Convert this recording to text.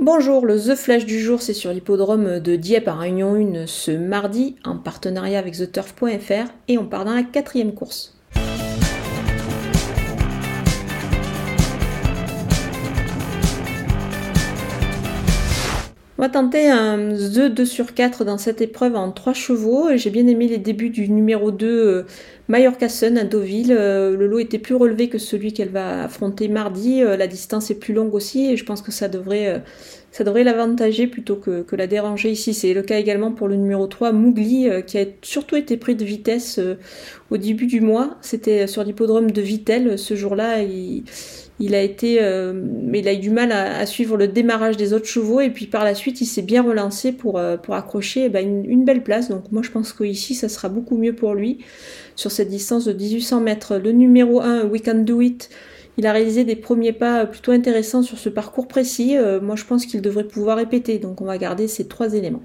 Bonjour, le The Flash du jour, c'est sur l'hippodrome de Dieppe à Réunion 1 ce mardi, en partenariat avec TheTurf.fr, et on part dans la quatrième course. On va tenter un The 2 sur 4 dans cette épreuve en 3 chevaux. J'ai bien aimé les débuts du numéro 2 euh, à Deauville. Euh, le lot était plus relevé que celui qu'elle va affronter mardi. Euh, la distance est plus longue aussi et je pense que ça devrait, ça devrait l'avantager plutôt que, la déranger ici. C'est le cas également pour le numéro 3 Mougli qui a surtout été pris de vitesse au début du mois. C'était sur l'hippodrome de Vitel. Ce jour-là, il a été, euh, mais il a eu du mal à, suivre le démarrage des autres chevaux et puis par la suite il s'est bien relancé pour, euh, pour accrocher eh ben, une, belle place. Donc moi je pense qu'ici ça sera beaucoup mieux pour lui sur cette distance de 1800 mètres. Le numéro 1, We Can Do It, il a réalisé des premiers pas plutôt intéressants sur ce parcours précis. Euh, moi je pense qu'il devrait pouvoir répéter. Donc on va garder ces trois éléments.